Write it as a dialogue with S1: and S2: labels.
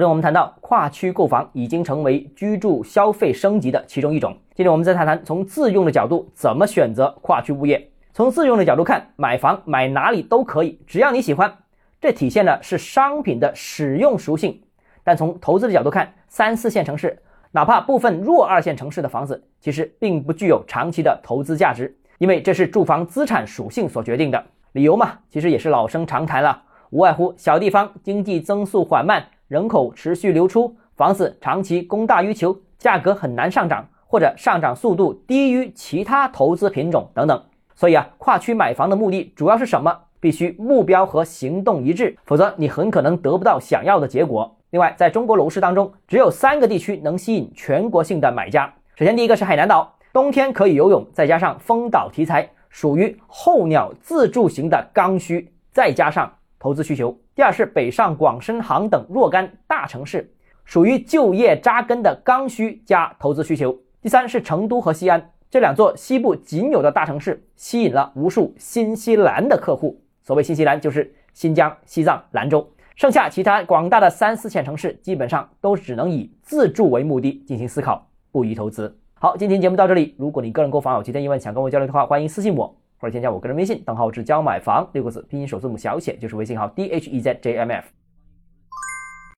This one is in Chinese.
S1: 昨天我们谈到跨区购房已经成为居住消费升级的其中一种。今天我们再谈谈从自用的角度怎么选择跨区物业。从自用的角度看，买房买哪里都可以，只要你喜欢。这体现的是商品的使用属性。但从投资的角度看，三四线城市，哪怕部分弱二线城市的房子，其实并不具有长期的投资价值，因为这是住房资产属性所决定的。理由嘛，其实也是老生常谈了，无外乎小地方经济增速缓慢。人口持续流出，房子长期供大于求，价格很难上涨，或者上涨速度低于其他投资品种等等。所以啊，跨区买房的目的主要是什么？必须目标和行动一致，否则你很可能得不到想要的结果。另外，在中国楼市当中，只有三个地区能吸引全国性的买家。首先，第一个是海南岛，冬天可以游泳，再加上风岛题材，属于候鸟自住型的刚需，再加上。投资需求。第二是北上广深杭等若干大城市，属于就业扎根的刚需加投资需求。第三是成都和西安这两座西部仅有的大城市，吸引了无数新西兰的客户。所谓新西兰，就是新疆、西藏、兰州。剩下其他广大的三四线城市，基本上都只能以自住为目的进行思考，不宜投资。好，今天节目到这里。如果你个人购房有其他疑问，想跟我交流的话，欢迎私信我。或者添加我个人微信，账号是交买房六个字，拼音首字母小写就是微信号 d h e z j m f。